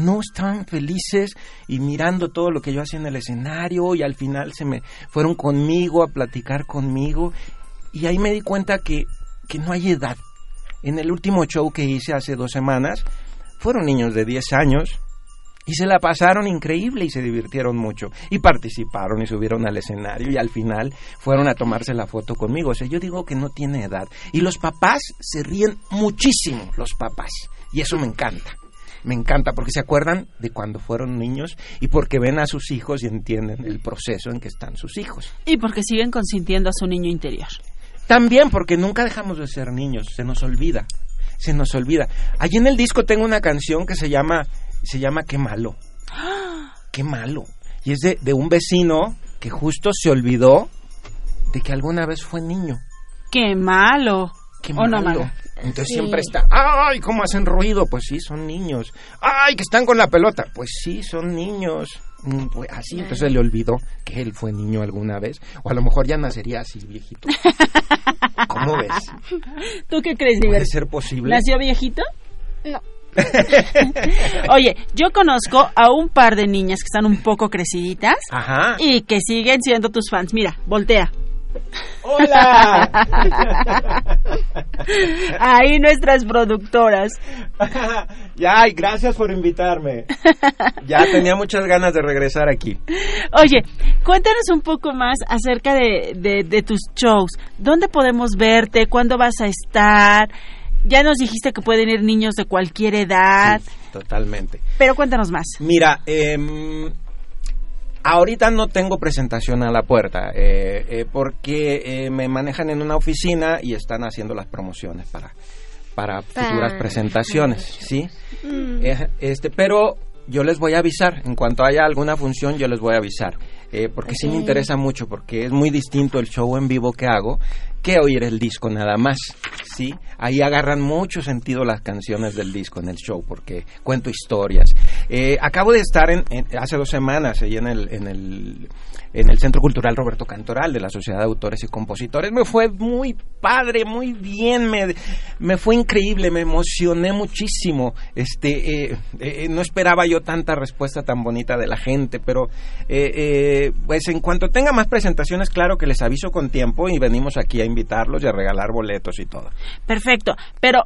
no estaban felices y mirando todo lo que yo hacía en el escenario y al final se me fueron conmigo a platicar conmigo y ahí me di cuenta que, que no hay edad. En el último show que hice hace dos semanas fueron niños de 10 años y se la pasaron increíble y se divirtieron mucho y participaron y subieron al escenario y al final fueron a tomarse la foto conmigo. O sea, yo digo que no tiene edad. Y los papás se ríen muchísimo, los papás. Y eso me encanta. Me encanta porque se acuerdan de cuando fueron niños y porque ven a sus hijos y entienden el proceso en que están sus hijos. Y porque siguen consintiendo a su niño interior. También porque nunca dejamos de ser niños, se nos olvida, se nos olvida. Allí en el disco tengo una canción que se llama, se llama Qué malo, qué malo. Y es de, de un vecino que justo se olvidó de que alguna vez fue niño. ¡Qué malo! Qué ¿O no, malo. Maga? Entonces Sí. siempre está, ¡ay, cómo hacen ruido! Pues sí, son niños. ¡Ay, que están con la pelota! Pues sí, son niños. Mm, pues así, entonces le olvidó que él fue niño alguna vez. O a lo mejor ya nacería así, viejito. ¿Cómo ves? ¿Tú qué crees, ¿Puede ser posible? ¿Nació viejito? No. Oye, yo conozco a un par de niñas que están un poco creciditas Ajá. y que siguen siendo tus fans. Mira, voltea. ¡Hola! Ahí nuestras productoras. ya, y gracias por invitarme. Ya tenía muchas ganas de regresar aquí. Oye, cuéntanos un poco más acerca de, de- de tus shows. ¿Dónde podemos verte? ¿Cuándo vas a estar? Ya nos dijiste que pueden ir niños de cualquier edad, Totalmente. pero cuéntanos más. Mira, em, ahorita no tengo presentación a la puerta eh, eh, porque eh, me manejan en una oficina y están haciendo las promociones para para futuras presentaciones, ¿sí? Eh, este, pero yo les voy a avisar en cuanto haya alguna función, yo les voy a avisar, eh, porque sí me interesa mucho, porque es muy distinto el show en vivo que hago que oír el disco nada más, ¿sí? Ahí agarran mucho sentido las canciones del disco en el show, porque cuento historias. Eh, acabo de estar en, en- hace dos semanas ahí en el, en el en el Centro Cultural Roberto Cantoral de la Sociedad de Autores y Compositores. Me fue muy padre, muy bien, me, me fue increíble, me emocioné muchísimo. Este, eh, eh, no esperaba yo tanta respuesta tan bonita de la gente, pero eh, eh, pues en cuanto tenga más presentaciones, claro que les aviso con tiempo y venimos aquí a invitarlos y a regalar boletos y todo. Perfecto. Pero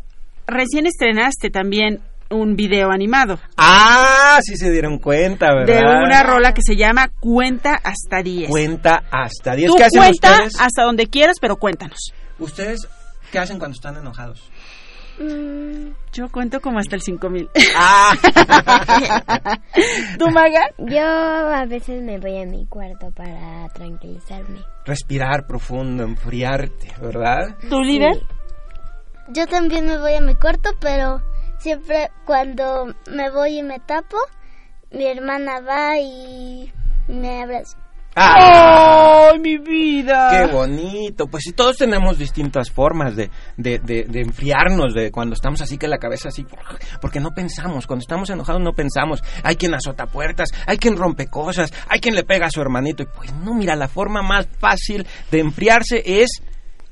recién estrenaste también un video animado Ah, sí se dieron cuenta, ¿verdad? de una rola que se llama Cuenta hasta 10. Cuenta hasta 10. Tú ¿Qué hacen cuenta ustedes? hasta donde quieras, pero cuéntanos. ¿Ustedes qué hacen cuando están enojados? Yo cuento como hasta el 5000. Ah. ¿Tú, Maga? Yo a veces me voy a mi cuarto para tranquilizarme. Respirar profundo, enfriarte, ¿verdad? ¿Tu líder? yo también me voy a mi cuarto, pero siempre cuando me voy y me tapo, mi hermana va y me abraza. ¡Ay, mi vida! ¡Qué bonito! Pues sí, todos tenemos distintas formas de, de, de, de enfriarnos, de cuando estamos así que la cabeza así, porque no pensamos, cuando estamos enojados no pensamos. Hay quien azota puertas, hay quien rompe cosas, hay quien le pega a su hermanito. Y pues no, mira, la forma más fácil de enfriarse es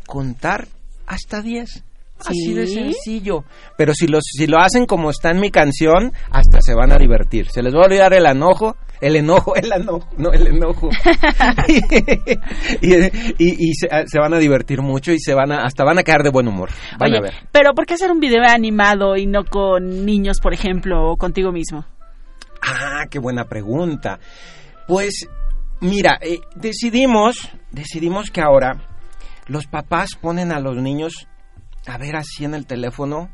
contar hasta 10. Así de sencillo. Pero si, los, si lo hacen como está en mi canción, hasta se van a divertir. Se les va a olvidar el enojo, el enojo, el enojo, no el enojo. y y- y se, se van a divertir mucho y se van a, hasta van a caer de buen humor. Van Oye, a ver. pero ¿por qué hacer un video animado y no con niños, por ejemplo, o contigo mismo? Ah, qué buena pregunta. Pues, mira, eh, decidimos, decidimos que ahora los papás ponen a los niños a ver así en el teléfono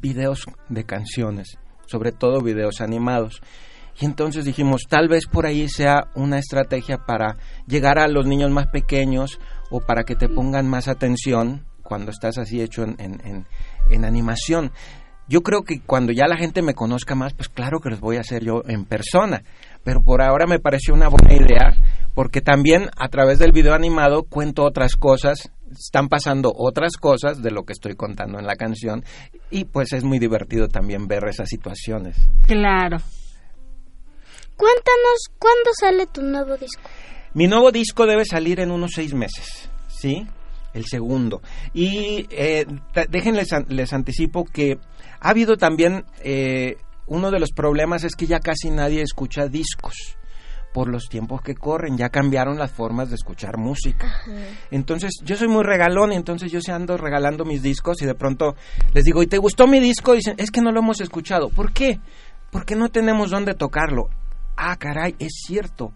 videos de canciones, sobre todo videos animados. Y entonces dijimos, tal vez por ahí sea una estrategia para llegar a los niños más pequeños o para que te pongan más atención cuando estás así hecho en, en- en- animación. Yo creo que cuando ya la gente me conozca más, pues claro que los voy a hacer yo en persona. Pero por ahora me pareció una buena idea porque también a través del video animado cuento otras cosas, están pasando otras cosas de lo que estoy contando en la canción y pues es muy divertido también ver esas situaciones. Claro. Cuéntanos, ¿cuándo sale tu nuevo disco? Mi nuevo disco debe salir en unos seis meses, ¿sí? El segundo. Y eh, déjenles les anticipo que ha habido también eh, uno de los problemas es que ya casi nadie escucha discos por los tiempos que corren, ya cambiaron las formas de escuchar música. Entonces, yo soy muy regalón, y entonces yo se ando regalando mis discos y de pronto les digo, ¿y te gustó mi disco? Y dicen, es que no lo hemos escuchado. ¿Por qué? Porque no tenemos dónde tocarlo. Ah, caray, es cierto.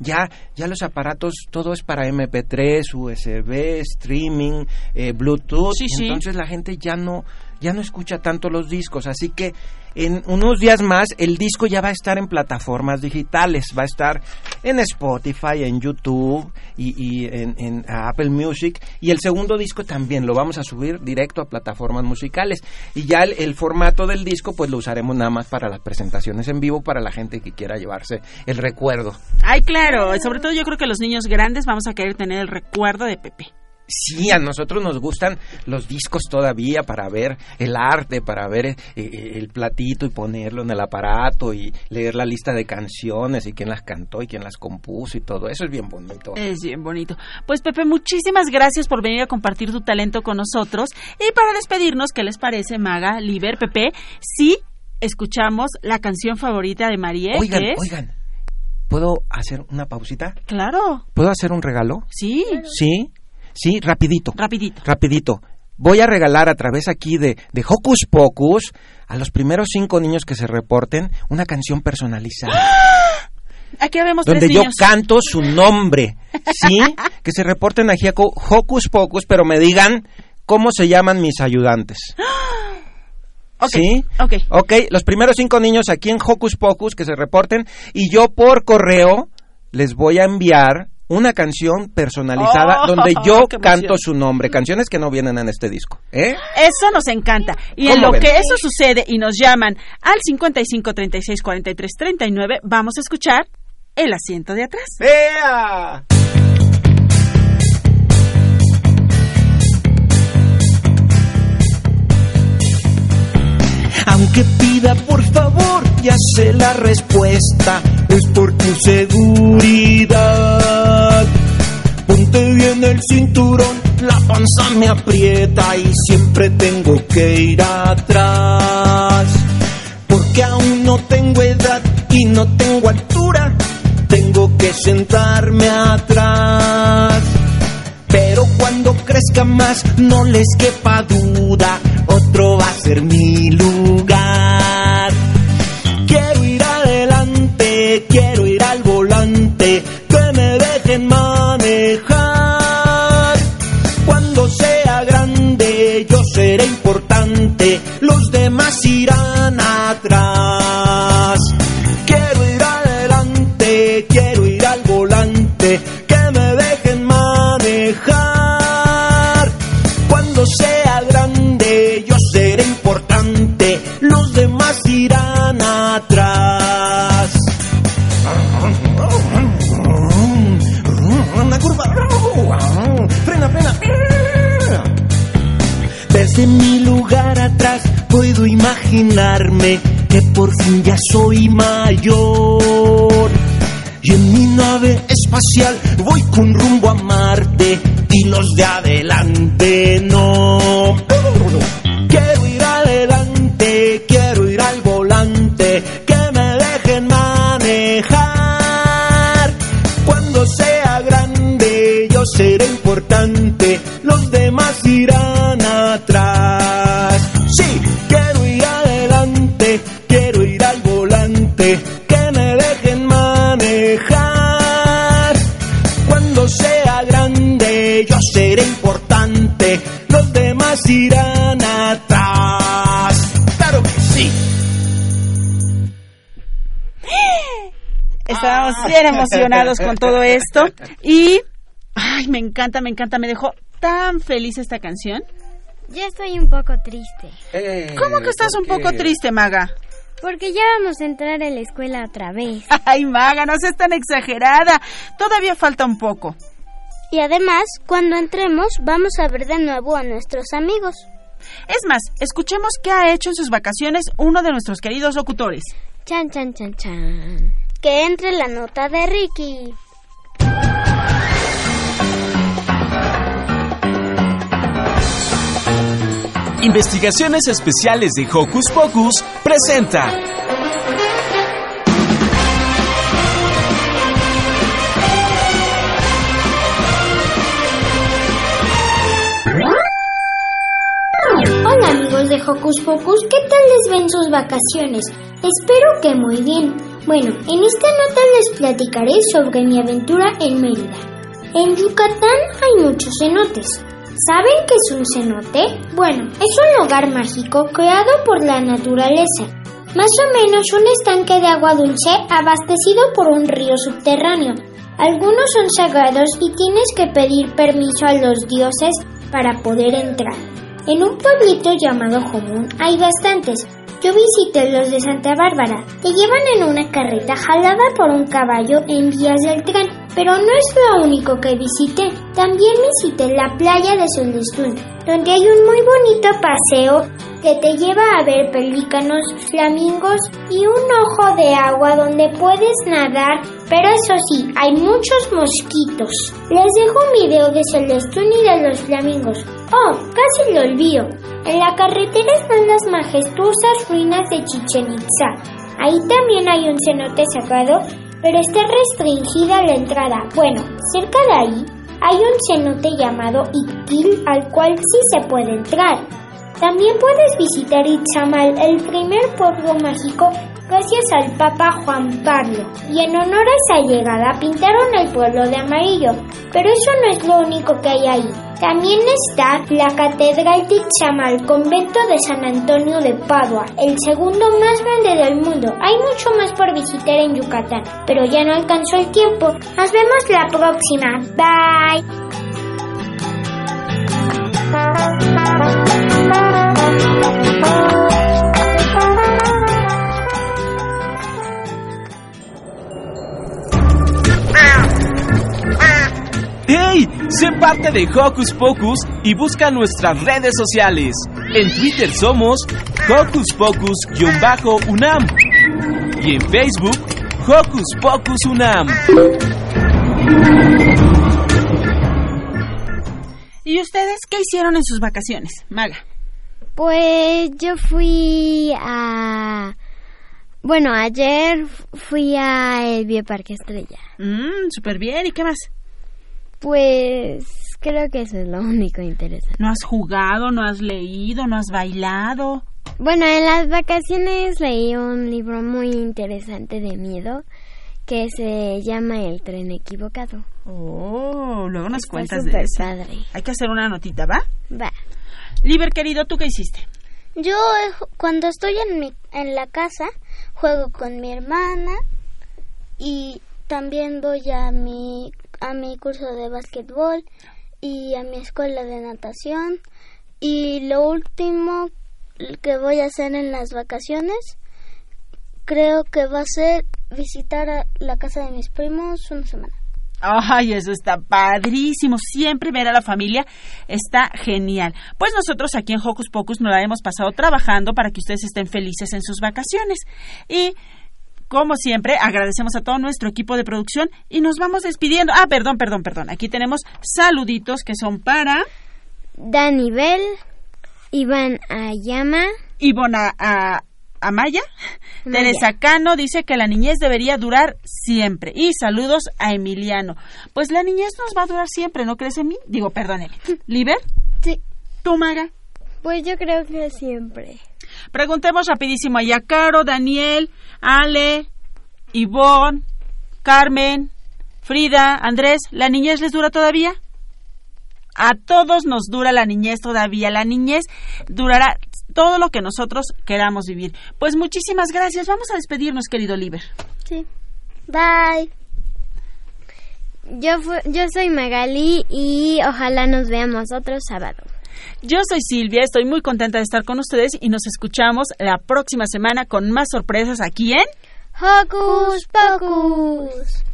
Ya, ya los aparatos, todo es para MP3, USB, streaming, eh, Bluetooth. Sí, sí. Entonces la gente ya no, ya no escucha tanto los discos. Así que en unos días más el disco ya va a estar en plataformas digitales. Va a estar en Spotify, en YouTube y, y en, Apple Music. Y el segundo disco también lo vamos a subir directo a plataformas musicales. Y ya el, el formato del disco pues lo usaremos nada más para las presentaciones en vivo para la gente que quiera llevarse el recuerdo. Ay, claro. Sobre todo yo creo que los niños grandes vamos a querer tener el recuerdo de Pepe. Sí, a nosotros nos gustan los discos todavía para ver el arte, para ver eh, eh, el platito y ponerlo en el aparato y leer la lista de canciones y quién las cantó y quién las compuso y todo. Eso es bien bonito. Es bien bonito. Pues Pepe, muchísimas gracias por venir a compartir tu talento con nosotros. Y para despedirnos, ¿qué les parece, Maga, Liber, Pepe? Si escuchamos la canción favorita de María, Oigan, que es... oigan, ¿puedo hacer una pausita? Claro. ¿Puedo hacer un regalo? Sí. Sí, sí, rapidito. Rapidito. Rapidito. Voy a regalar a través aquí de, de Hocus Pocus a los primeros cinco niños que se reporten una canción personalizada. Aquí vemos donde tres yo niños. canto su nombre, ¿sí? que se reporten aquí a Hocus Pocus, pero me digan cómo se llaman mis ayudantes. Ok, ¿Sí? ok. Ok, los primeros cinco niños aquí en Hocus Pocus que se reporten y yo por correo les voy a enviar una canción personalizada Oh, donde yo canto su nombre, canciones que no vienen en este disco, ¿eh? Eso nos encanta. Y en ¿Cómo lo ven? que eso sucede y nos llaman al 55 36 43 39, vamos a escuchar el asiento de atrás. ¡Vea! Aunque pida por favor, ya sé la respuesta, es por tu seguridad. Cinturón, la panza me aprieta y siempre tengo que ir atrás. Porque aún no tengo edad y no tengo altura, tengo que sentarme atrás. Pero cuando crezca más, no les quepa duda, otro va a ser mi lugar. Imaginarme que por fin ya soy mayor. Y en mi nave espacial voy con rumbo a Marte y los de adelante Emocionados con todo esto y ay, me encanta, me encanta, me dejó tan feliz esta canción. Yo estoy un poco triste. ¿Cómo que estás un poco triste, Maga? Porque ya vamos a entrar a la escuela otra vez. Ay, Maga, no seas tan exagerada. Todavía falta un poco. Y además, cuando entremos, vamos a ver de nuevo a nuestros amigos. Es más, escuchemos qué ha hecho en sus vacaciones uno de nuestros queridos locutores. Chan, chan, chan, chan. Que entre la nota de Ricky. Investigaciones Especiales de Hocus Pocus presenta. Hocus Pocus, ¿qué tal les ven sus vacaciones? Espero que muy bien. Bueno, en esta nota les platicaré sobre mi aventura en Mérida. En Yucatán hay muchos cenotes. ¿Saben qué es un cenote? Bueno, es un lugar mágico creado por la naturaleza. Más o menos un estanque de agua dulce abastecido por un río subterráneo. Algunos son sagrados y tienes que pedir permiso a los dioses para poder entrar. En un pueblito llamado Común hay bastantes. Yo visité los de Santa Bárbara. Te llevan en una carreta jalada por un caballo en vías del tren. Pero no es lo único que visité. También visité la playa de Solestún, donde hay un muy bonito paseo que te lleva a ver pelícanos, flamingos y un ojo de agua donde puedes nadar, pero eso sí, hay muchos mosquitos. Les dejo un video de Celestún y de los flamingos. Oh, casi lo olvido. En la carretera están las majestuosas ruinas de Chichen Itza. Ahí también hay un cenote sagrado, pero está restringida la entrada. Bueno, cerca de ahí hay un cenote llamado Iquil al cual sí se puede entrar. También puedes visitar Itzamal, el primer pueblo mágico gracias al Papa Juan Pablo. Y en honor a esa llegada pintaron el pueblo de amarillo. Pero eso no es lo único que hay ahí. También está la Catedral de Itzamal, convento de San Antonio de Padua, el segundo más grande del mundo. Hay mucho más por visitar en Yucatán, pero ya no alcanzó el tiempo. Nos vemos la próxima. Bye. Sé parte de Hocus Pocus y busca nuestras redes sociales. En Twitter somos Hocus Pocus-UNAM y en Facebook Hocus Pocus UNAM. ¿Y ustedes qué hicieron en sus vacaciones, Maga? Pues yo fui a... Bueno, ayer fui al Bioparque Estrella. Mmm, súper bien. ¿Y qué más? Pues creo que eso es lo único interesante. ¿No has jugado, no has leído, no has bailado? Bueno, en las vacaciones leí un libro muy interesante de miedo que se llama El tren equivocado. Oh, luego nos Está cuentas de eso. padre. Hay que hacer una notita, ¿va? Va. Liber, querido, ¿tú qué hiciste? Yo eh, cuando estoy en, mi, en la casa juego con mi hermana y también voy a mi, a mi curso de básquetbol y a mi escuela de natación y lo último que voy a hacer en las vacaciones creo que va a ser visitar a la casa de mis primos una semana. Ay, eso está padrísimo. Siempre ver a la familia está genial. Pues nosotros aquí en Hocus Pocus nos la hemos pasado trabajando para que ustedes estén felices en sus vacaciones. Y como siempre, agradecemos a todo nuestro equipo de producción y nos vamos despidiendo. Ah, perdón, perdón, perdón. Aquí tenemos saluditos que son para Dani Bell, Iván Ayama, Ivona a- Amaya. Teresa Cano dice que la niñez debería durar siempre. Y saludos a Emiliano. Pues la niñez nos va a durar siempre, ¿no crees en mí? Digo, perdóneme. ¿Liber? Sí. ¿Tú, Maga? Pues yo creo que siempre. Preguntemos rapidísimo a Yacaro, Daniel, Ale, Ivonne, Carmen, Frida, Andrés, ¿la niñez les dura todavía? A todos nos dura la niñez todavía. La niñez durará todo lo que nosotros queramos vivir. Pues muchísimas gracias. Vamos a despedirnos, querido Liber. Sí. Bye. Yo, yo soy Magali y ojalá nos veamos otro sábado. Yo soy Silvia, estoy muy contenta de estar con ustedes y nos escuchamos la próxima semana con más sorpresas aquí en Hocus Pocus.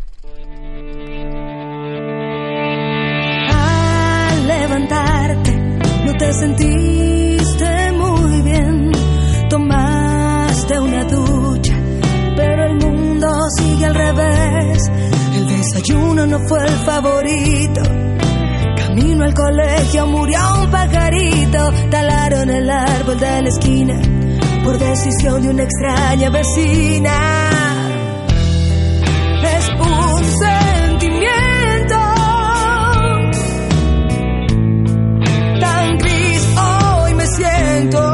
Al levantarte, no te sentiste muy bien. Tomaste una ducha, pero el mundo sigue al revés. El desayuno no fue el favorito. Camino al colegio murió un pajarito. Talaron el árbol de la esquina por decisión de una extraña vecina. Es un sentimiento tan gris hoy me siento.